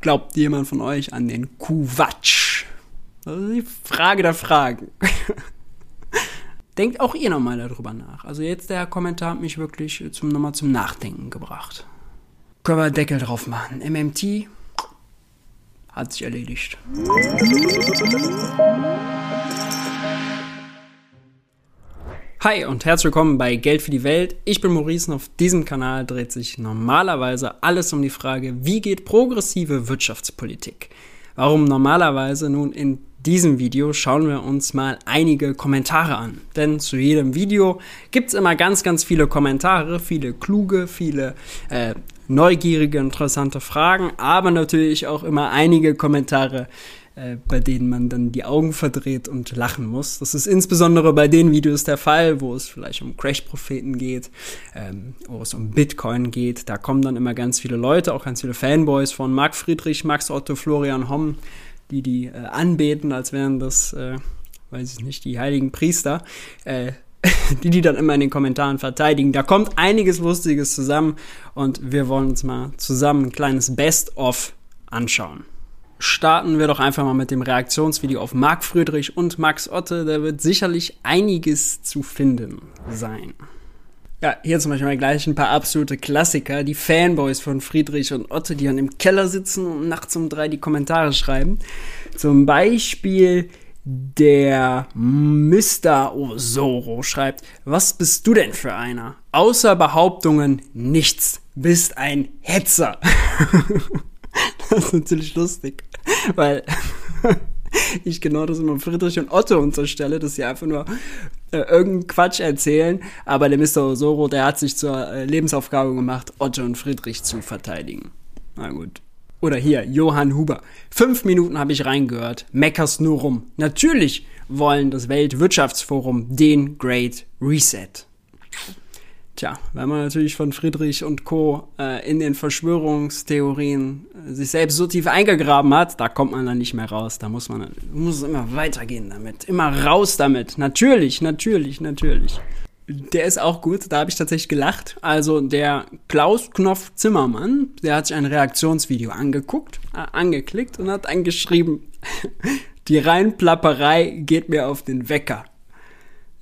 Glaubt jemand von euch an den Kuwatsch? Das ist die Frage der Fragen. Denkt auch ihr nochmal darüber nach. Also jetzt der Kommentar hat mich wirklich zum, nochmal zum Nachdenken gebracht. Können wir Deckel drauf machen. MMT hat sich erledigt. Hi und herzlich willkommen bei Geld für die Welt. Ich bin Maurice und auf diesem Kanal dreht sich normalerweise alles um die Frage, wie geht progressive Wirtschaftspolitik? Warum normalerweise? Nun, in diesem Video schauen wir uns mal einige Kommentare an. Denn zu jedem Video gibt es immer ganz, ganz viele Kommentare, viele kluge, viele äh, neugierige, interessante Fragen, aber natürlich auch immer einige Kommentare, bei denen man dann die Augen verdreht und lachen muss. Das ist insbesondere bei den Videos der Fall, wo es vielleicht um Crash-Propheten geht, ähm, wo es um Bitcoin geht. Da kommen dann immer ganz viele Leute, auch ganz viele Fanboys von Marc Friedrich, Max Otto, Florian Homm, die die äh, anbeten, als wären das, äh, weiß ich nicht, die heiligen Priester. Äh, die die dann immer in den Kommentaren verteidigen. Da kommt einiges Lustiges zusammen und wir wollen uns mal zusammen ein kleines Best-of anschauen starten wir doch einfach mal mit dem Reaktionsvideo auf Marc Friedrich und Max Otte. Da wird sicherlich einiges zu finden sein. Ja, hier zum Beispiel gleich ein paar absolute Klassiker. Die Fanboys von Friedrich und Otte, die dann im Keller sitzen und nachts um drei die Kommentare schreiben. Zum Beispiel der Mr. Osoro schreibt, was bist du denn für einer? Außer Behauptungen nichts. Bist ein Hetzer. das ist natürlich lustig, weil ich genau das immer Friedrich und Otto unterstelle, dass sie einfach nur äh, irgendeinen Quatsch erzählen, aber der Mr. Osoro, der hat sich zur äh, Lebensaufgabe gemacht, Otto und Friedrich zu verteidigen. Na gut. Oder hier, Johann Huber. Fünf Minuten habe ich reingehört. Meckers nur rum. Natürlich wollen das Weltwirtschaftsforum den Great Reset. Tja, wenn man natürlich von Friedrich und Co. Äh, in den Verschwörungstheorien äh, sich selbst so tief eingegraben hat, da kommt man dann nicht mehr raus. Da muss man muss immer weitergehen damit. Immer raus damit. Natürlich, natürlich, natürlich. Der ist auch gut, da habe ich tatsächlich gelacht. Also der Klaus Knopf Zimmermann, der hat sich ein Reaktionsvideo angeguckt, äh, angeklickt und hat angeschrieben, die Reinplapperei geht mir auf den Wecker.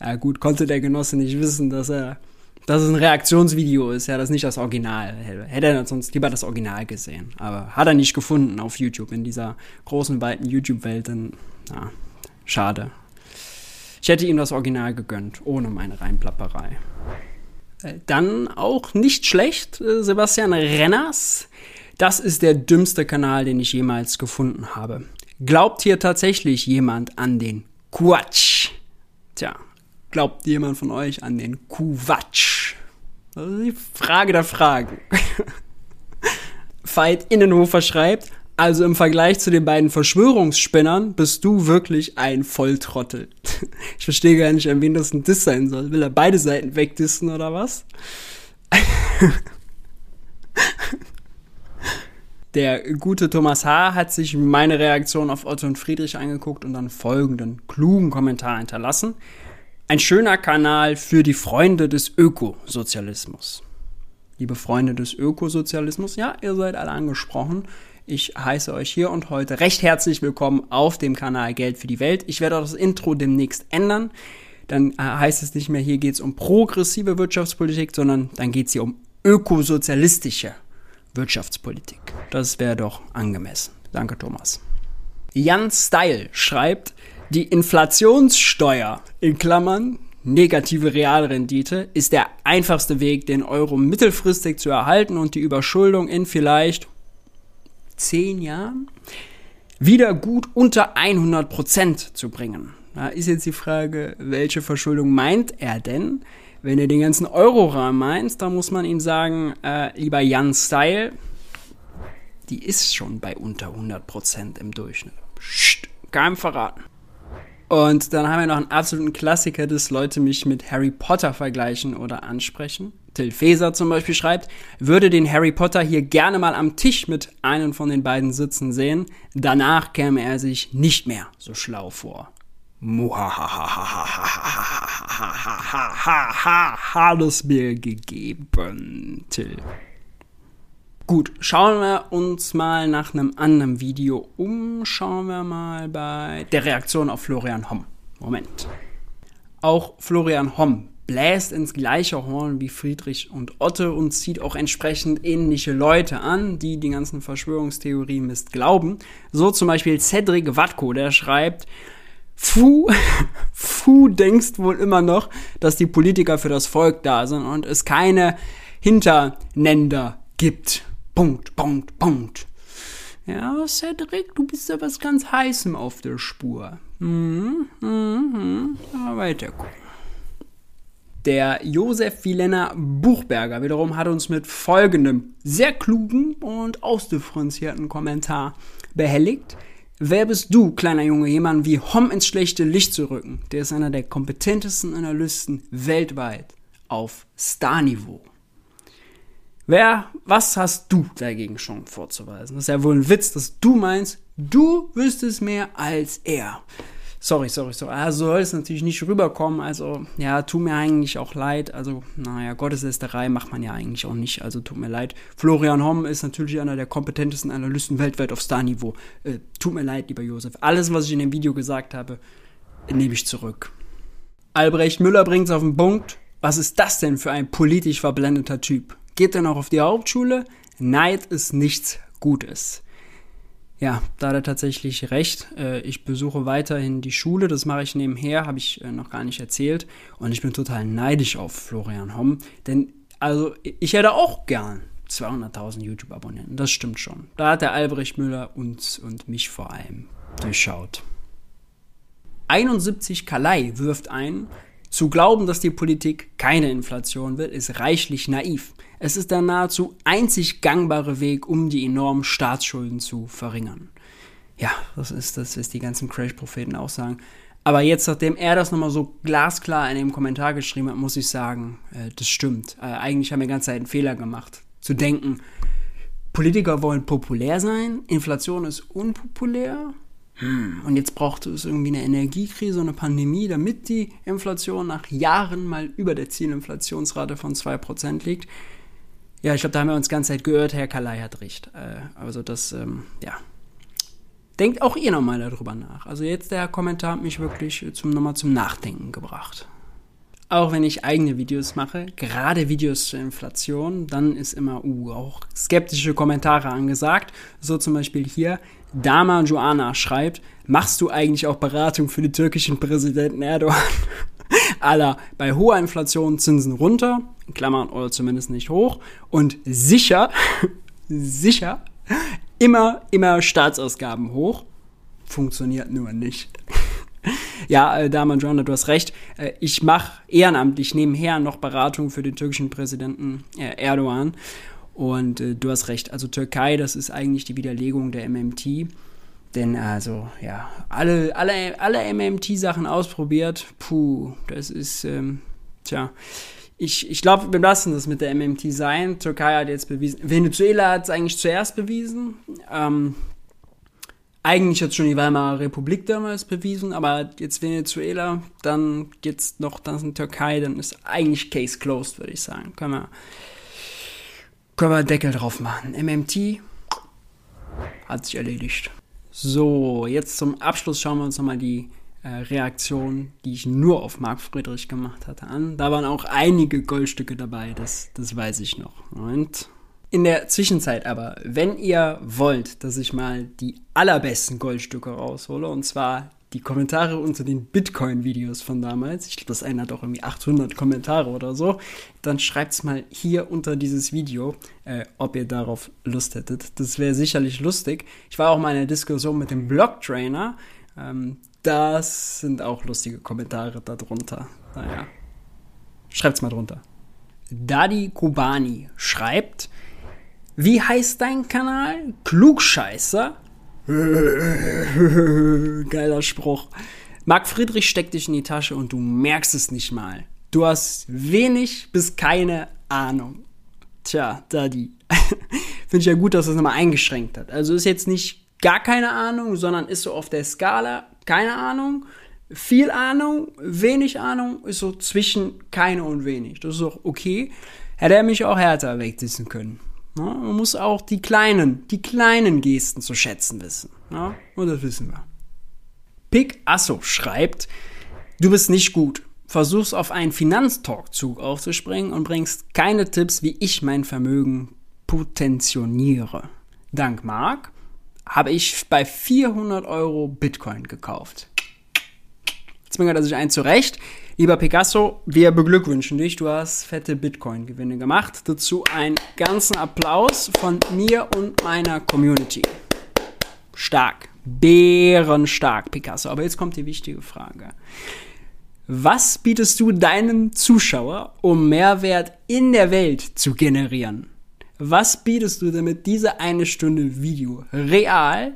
Ja gut, konnte der Genosse nicht wissen, dass er dass es ein Reaktionsvideo ist, ja, das ist nicht das Original. Hätte er sonst lieber das Original gesehen. Aber hat er nicht gefunden auf YouTube, in dieser großen, weiten YouTube-Welt. Ja, schade. Ich hätte ihm das Original gegönnt, ohne meine Reinplapperei. Äh, dann auch nicht schlecht, äh, Sebastian Renners. Das ist der dümmste Kanal, den ich jemals gefunden habe. Glaubt hier tatsächlich jemand an den Quatsch? Tja, glaubt jemand von euch an den Kuwatsch? Das ist die Frage der Fragen. Veit Innenhofer schreibt, also im Vergleich zu den beiden Verschwörungsspinnern bist du wirklich ein Volltrottel. Ich verstehe gar nicht, an wen das ein Diss sein soll. Will er beide Seiten wegdissen oder was? Der gute Thomas H. hat sich meine Reaktion auf Otto und Friedrich angeguckt und dann folgenden klugen Kommentar hinterlassen. Ein schöner Kanal für die Freunde des Ökosozialismus. Liebe Freunde des Ökosozialismus, ja, ihr seid alle angesprochen. Ich heiße euch hier und heute recht herzlich willkommen auf dem Kanal Geld für die Welt. Ich werde auch das Intro demnächst ändern. Dann äh, heißt es nicht mehr, hier geht es um progressive Wirtschaftspolitik, sondern dann geht es hier um ökosozialistische Wirtschaftspolitik. Das wäre doch angemessen. Danke, Thomas. Jan Style schreibt, die Inflationssteuer in Klammern negative Realrendite ist der einfachste Weg, den Euro mittelfristig zu erhalten und die Überschuldung in vielleicht zehn Jahren wieder gut unter 100 Prozent zu bringen. Da ist jetzt die Frage, welche Verschuldung meint er denn? Wenn er den ganzen Euro-Rahmen meint, dann muss man ihm sagen, äh, lieber Jan Style, die ist schon bei unter 100 Prozent im Durchschnitt. Psst, keinem verraten. Und dann haben wir noch einen absoluten Klassiker, dass Leute mich mit Harry Potter vergleichen oder ansprechen. Till Faeser zum Beispiel schreibt, würde den Harry Potter hier gerne mal am Tisch mit einem von den beiden sitzen sehen. Danach käme er sich nicht mehr so schlau vor. Hat es mir gegeben, Till. Gut, schauen wir uns mal nach einem anderen Video um. Schauen wir mal bei der Reaktion auf Florian Homm. Moment. Auch Florian Homm bläst ins gleiche Horn wie Friedrich und Otte und zieht auch entsprechend ähnliche Leute an, die die ganzen Verschwörungstheorien Mist glauben. So zum Beispiel Cedric Watko, der schreibt, Fu, Fu denkst wohl immer noch, dass die Politiker für das Volk da sind und es keine Hinternänder gibt. Punkt, Punkt, Punkt. Ja, Cedric, du bist ja was ganz Heißem auf der Spur. Mhm, mhm, mhm. Weiter gucken. Der Josef Vilena Buchberger wiederum hat uns mit folgendem sehr klugen und ausdifferenzierten Kommentar behelligt. Wer bist du, kleiner Junge, jemanden wie Hom ins schlechte Licht zu rücken? Der ist einer der kompetentesten Analysten weltweit auf Starniveau. Wer, was hast du dagegen schon vorzuweisen? Das ist ja wohl ein Witz, dass du meinst, du wüsstest mehr als er. Sorry, sorry, sorry. Also soll es natürlich nicht rüberkommen. Also, ja, tut mir eigentlich auch leid. Also, naja, Gotteslästerei macht man ja eigentlich auch nicht. Also, tut mir leid. Florian Homm ist natürlich einer der kompetentesten Analysten weltweit auf Star-Niveau. Äh, tut mir leid, lieber Josef. Alles, was ich in dem Video gesagt habe, nehme ich zurück. Albrecht Müller bringt es auf den Punkt. Was ist das denn für ein politisch verblendeter Typ? Geht er noch auf die Hauptschule? Neid ist nichts Gutes. Ja, da hat er tatsächlich recht. Äh, ich besuche weiterhin die Schule, das mache ich nebenher, habe ich äh, noch gar nicht erzählt. Und ich bin total neidisch auf Florian Homm, denn also ich hätte auch gern 200.000 YouTube-Abonnenten, das stimmt schon. Da hat der Albrecht Müller uns und mich vor allem durchschaut. 71 Kalei wirft ein, zu glauben, dass die Politik keine Inflation will, ist reichlich naiv. Es ist der nahezu einzig gangbare Weg, um die enormen Staatsschulden zu verringern. Ja, das ist das, was die ganzen Crash-Propheten auch sagen. Aber jetzt, nachdem er das nochmal so glasklar in dem Kommentar geschrieben hat, muss ich sagen, äh, das stimmt. Äh, eigentlich haben wir die ganze Zeit einen Fehler gemacht. Zu denken, Politiker wollen populär sein, Inflation ist unpopulär, hm, und jetzt braucht es irgendwie eine Energiekrise, eine Pandemie, damit die Inflation nach Jahren mal über der Zielinflationsrate von 2% liegt. Ja, ich glaube, da haben wir uns ganz Zeit gehört, Herr Kalai hat recht. Äh, also das, ähm, ja. Denkt auch ihr nochmal darüber nach. Also jetzt der Kommentar hat mich wirklich zum, nochmal zum Nachdenken gebracht. Auch wenn ich eigene Videos mache, gerade Videos zur Inflation, dann ist immer uh, auch skeptische Kommentare angesagt. So zum Beispiel hier, Dama Joanna schreibt, machst du eigentlich auch Beratung für den türkischen Präsidenten Erdogan? Aller, bei hoher Inflation Zinsen runter, in Klammern oder zumindest nicht hoch und sicher, sicher, immer, immer Staatsausgaben hoch. Funktioniert nur nicht. ja, äh, Dama Joanna, du hast recht. Äh, ich mache ehrenamtlich nebenher noch Beratung für den türkischen Präsidenten äh, Erdogan. Und äh, du hast recht, also Türkei, das ist eigentlich die Widerlegung der MMT. Denn also, ja, alle, alle, alle MMT-Sachen ausprobiert, puh, das ist, ähm, tja, ich, ich glaube, wir lassen das mit der MMT sein. Türkei hat jetzt bewiesen, Venezuela hat es eigentlich zuerst bewiesen. Ähm, eigentlich hat schon die Weimarer Republik damals bewiesen, aber jetzt Venezuela, dann jetzt noch dann Türkei, dann ist eigentlich Case closed, würde ich sagen. Können wir können wir Deckel drauf machen. MMT hat sich erledigt. So, jetzt zum Abschluss schauen wir uns nochmal die äh, Reaktion, die ich nur auf Marc Friedrich gemacht hatte, an. Da waren auch einige Goldstücke dabei, das, das weiß ich noch. Und in der Zwischenzeit aber, wenn ihr wollt, dass ich mal die allerbesten Goldstücke raushole, und zwar die Kommentare unter den Bitcoin-Videos von damals, ich glaube, das eine hat auch irgendwie 800 Kommentare oder so, dann schreibt es mal hier unter dieses Video, äh, ob ihr darauf Lust hättet. Das wäre sicherlich lustig. Ich war auch mal in einer Diskussion mit dem Blog-Trainer. Ähm, das sind auch lustige Kommentare darunter. Naja, schreibt's mal drunter. Dadi Kubani schreibt, wie heißt dein Kanal? Klugscheißer? Geiler Spruch. Marc Friedrich steckt dich in die Tasche und du merkst es nicht mal. Du hast wenig bis keine Ahnung. Tja, Daddy. Finde ich ja gut, dass es nochmal eingeschränkt hat. Also ist jetzt nicht gar keine Ahnung, sondern ist so auf der Skala keine Ahnung, viel Ahnung, wenig Ahnung, ist so zwischen keine und wenig. Das ist auch okay. Hätte er mich auch härter wegdissen können. Ja, man muss auch die kleinen, die kleinen Gesten zu schätzen wissen. Ja, und das wissen wir. Picasso schreibt, du bist nicht gut. Versuchst auf einen Finanztalk-Zug aufzuspringen und bringst keine Tipps, wie ich mein Vermögen potentioniere. Dank Mark habe ich bei 400 Euro Bitcoin gekauft. Zwingert er sich ein zurecht. Lieber Picasso, wir beglückwünschen dich. Du hast fette Bitcoin-Gewinne gemacht. Dazu einen ganzen Applaus von mir und meiner Community. Stark. Bärenstark, Picasso. Aber jetzt kommt die wichtige Frage. Was bietest du deinen Zuschauer, um Mehrwert in der Welt zu generieren? Was bietest du damit diese eine Stunde Video real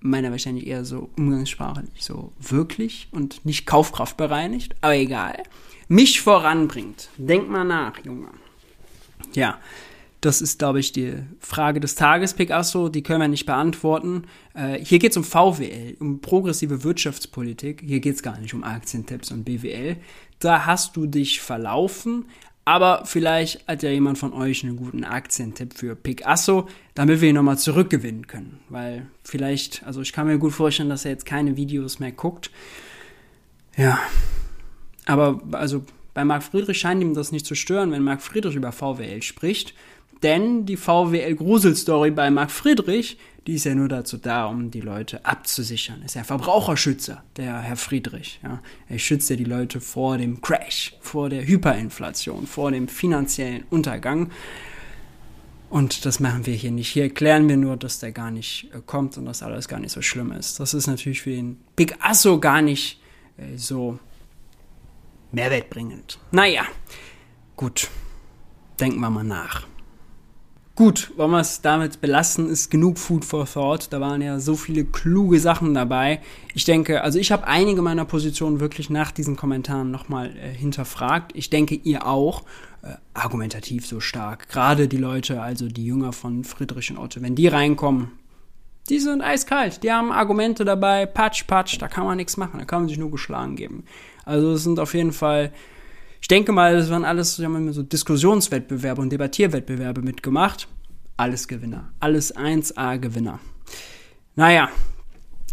meiner wahrscheinlich eher so umgangssprachlich so wirklich und nicht Kaufkraft bereinigt, aber egal, mich voranbringt. Denk mal nach, Junge. Ja, das ist, glaube ich, die Frage des Tages, Picasso. Die können wir nicht beantworten. Äh, hier geht es um VWL, um progressive Wirtschaftspolitik. Hier geht es gar nicht um Aktientipps und BWL. Da hast du dich verlaufen. Aber vielleicht hat ja jemand von euch einen guten Aktientipp für Picasso, damit wir ihn nochmal zurückgewinnen können. Weil vielleicht, also ich kann mir gut vorstellen, dass er jetzt keine Videos mehr guckt. Ja. Aber also bei Marc Friedrich scheint ihm das nicht zu stören, wenn Marc Friedrich über VWL spricht. Denn die VWL-Gruselstory bei Marc Friedrich, die ist ja nur dazu da, um die Leute abzusichern. Ist ja Verbraucherschützer, der Herr Friedrich. Ja. Er schützt ja die Leute vor dem Crash, vor der Hyperinflation, vor dem finanziellen Untergang. Und das machen wir hier nicht. Hier erklären wir nur, dass der gar nicht äh, kommt und dass alles gar nicht so schlimm ist. Das ist natürlich für den Big Asso gar nicht äh, so mehrwertbringend. Naja, gut. Denken wir mal nach. Gut, wollen wir es damit belassen, ist genug Food for Thought. Da waren ja so viele kluge Sachen dabei. Ich denke, also ich habe einige meiner Positionen wirklich nach diesen Kommentaren nochmal äh, hinterfragt. Ich denke, ihr auch. Äh, argumentativ so stark. Gerade die Leute, also die Jünger von Friedrich und Otto, wenn die reinkommen, die sind eiskalt. Die haben Argumente dabei, patsch, patsch, da kann man nichts machen. Da kann man sich nur geschlagen geben. Also es sind auf jeden Fall ich denke mal, das waren alles so Diskussionswettbewerbe und Debattierwettbewerbe mitgemacht. Alles Gewinner. Alles 1A Gewinner. Naja,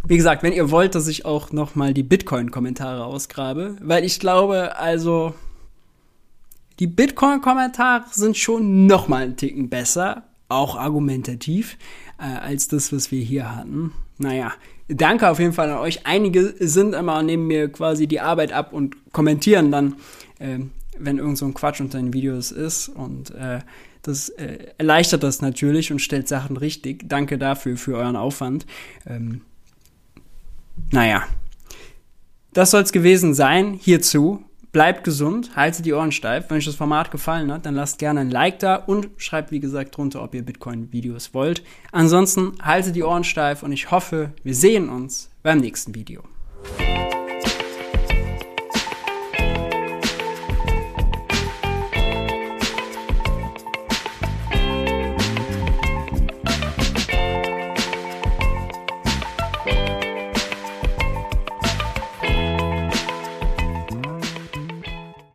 wie gesagt, wenn ihr wollt, dass ich auch nochmal die Bitcoin-Kommentare ausgrabe, weil ich glaube, also die Bitcoin-Kommentare sind schon nochmal einen Ticken besser, auch argumentativ, äh, als das, was wir hier hatten. Naja, danke auf jeden Fall an euch. Einige sind immer und nehmen mir quasi die Arbeit ab und kommentieren dann äh, wenn irgend so ein Quatsch unter den Videos ist. Und äh, das äh, erleichtert das natürlich und stellt Sachen richtig. Danke dafür, für euren Aufwand. Ähm, naja, das soll es gewesen sein hierzu. Bleibt gesund, haltet die Ohren steif. Wenn euch das Format gefallen hat, dann lasst gerne ein Like da und schreibt, wie gesagt, drunter, ob ihr Bitcoin-Videos wollt. Ansonsten haltet die Ohren steif und ich hoffe, wir sehen uns beim nächsten Video.